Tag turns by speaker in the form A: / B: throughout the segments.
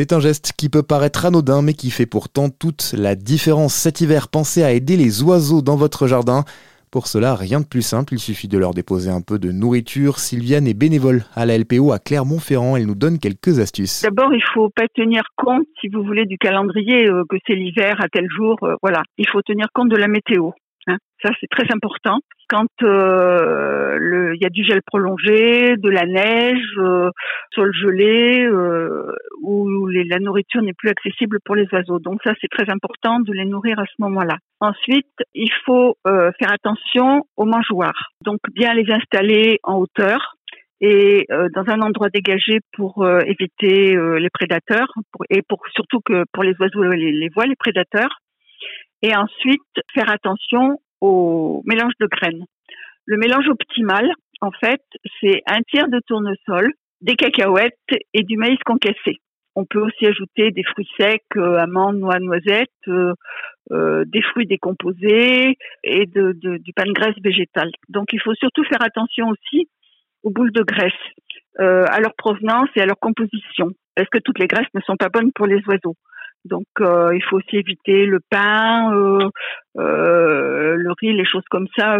A: C'est un geste qui peut paraître anodin mais qui fait pourtant toute la différence cet hiver. Pensez à aider les oiseaux dans votre jardin. Pour cela, rien de plus simple, il suffit de leur déposer un peu de nourriture. Sylviane est bénévole à la LPO à Clermont-Ferrand, elle nous donne quelques astuces.
B: D'abord, il faut pas tenir compte, si vous voulez, du calendrier, euh, que c'est l'hiver à tel jour, euh, voilà. Il faut tenir compte de la météo. Hein. Ça, c'est très important. Quand euh, il y a du gel prolongé, de la neige, sol gelé, où la nourriture n'est plus accessible pour les oiseaux. Donc ça, c'est très important de les nourrir à ce moment-là. Ensuite, il faut euh, faire attention aux mangeoires. Donc bien les installer en hauteur et euh, dans un endroit dégagé pour éviter les prédateurs et pour surtout que pour les oiseaux les, les voient les prédateurs et ensuite faire attention au mélange de graines. Le mélange optimal, en fait, c'est un tiers de tournesol, des cacahuètes et du maïs concassé. On peut aussi ajouter des fruits secs, euh, amandes, noix, noisettes, euh, euh, des fruits décomposés et de, du pain de graisse végétale. Donc il faut surtout faire attention aussi aux boules de graisse, à leur provenance et à leur composition, parce que toutes les graisses ne sont pas bonnes pour les oiseaux? Donc euh, il faut aussi éviter le pain, euh, euh, le riz, les choses comme ça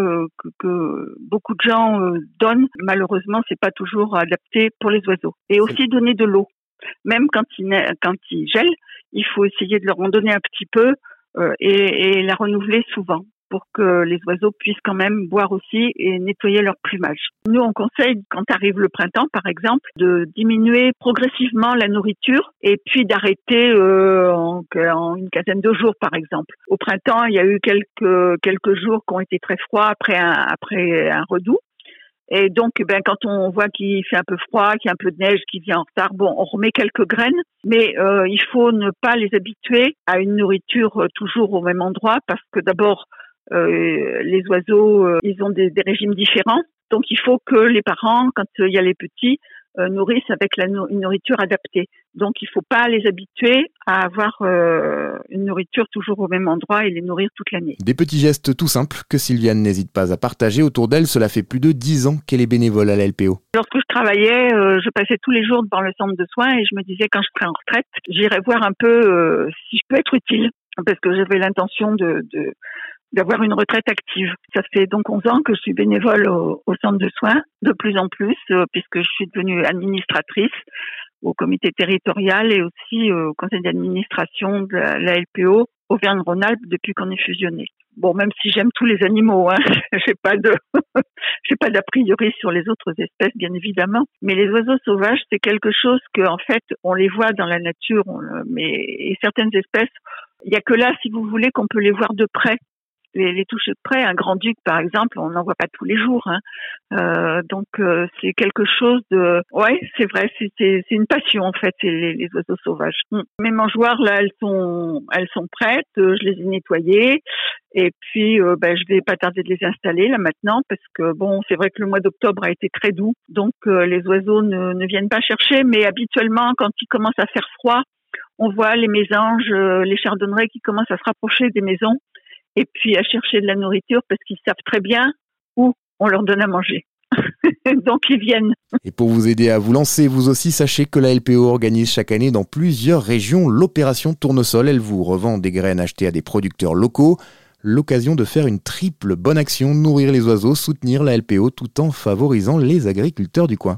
B: que, beaucoup de gens donnent. Malheureusement, c'est pas toujours adapté pour les oiseaux. Et aussi donner de l'eau. Même quand il quand il gèle, il faut essayer de leur en donner un petit peu et la renouveler souvent pour que les oiseaux puissent quand même boire aussi et nettoyer leur plumage. Nous, on conseille, quand arrive le printemps, par exemple, de diminuer progressivement la nourriture et puis d'arrêter euh, en, en, une quinzaine de jours, par exemple. Au printemps, il y a eu quelques quelques jours qui ont été très froids après un après un redout. Et donc, ben, quand on voit qu'il fait un peu froid, qu'il y a un peu de neige qui vient en retard, bon, on remet quelques graines, mais euh, il faut ne pas les habituer à une nourriture euh, toujours au même endroit, parce que d'abord, euh, les oiseaux, euh, ils ont des, régimes différents. Donc il faut que les parents, quand il y a les petits, euh, nourrissent avec la une nourriture adaptée. Donc il faut pas les habituer à avoir une nourriture toujours au même endroit et les nourrir toute l'année.
A: Des petits gestes tout simples que Sylviane n'hésite pas à partager autour d'elle. Cela fait plus de dix ans qu'elle est bénévole à la LPO.
B: Lorsque je travaillais, je passais tous les jours devant le centre de soins et je me disais quand je serai en retraite, j'irai voir un peu si je peux être utile parce que j'avais l'intention de, de d'avoir une retraite active. Ça fait donc 11 ans que je suis bénévole au, centre de soins, de plus en plus, euh, puisque je suis devenue administratrice au comité territorial et aussi euh, au conseil d'administration de la, LPO Auvergne-Rhône-Alpes depuis qu'on est fusionné. Bon, même si j'aime tous les animaux, hein, j'ai pas de, j'ai pas d'a priori sur les autres espèces, bien évidemment. Mais les oiseaux sauvages, c'est quelque chose que, en fait, on les voit dans la nature, mais et certaines espèces, il y a que là, si vous voulez, qu'on peut les voir de près les, les toucher de près. Un grand duc, par exemple, on n'en voit pas tous les jours. Hein. Euh, donc euh, c'est quelque chose de, ouais, c'est vrai, c'est une passion en fait, les, les oiseaux sauvages. Mm. Mes mangeoires là, elles sont, elles sont prêtes. Euh, je les ai nettoyées. Et puis, euh, ben, je vais pas tarder de les installer là maintenant parce que bon, c'est vrai que le mois d'octobre a été très doux, donc les oiseaux ne, ne viennent pas chercher. Mais habituellement, quand il commence à faire froid, on voit les mésanges, les chardonnerets qui commencent à se rapprocher des maisons et puis à chercher de la nourriture parce qu'ils savent très bien où on leur donne à manger. Donc ils viennent.
A: Et pour vous aider à vous lancer, vous aussi sachez que la LPO organise chaque année dans plusieurs régions l'opération Tournesol. Elle vous revend des graines achetées à des producteurs locaux. L'occasion de faire une triple bonne action, nourrir les oiseaux, soutenir la LPO tout en favorisant les agriculteurs du coin.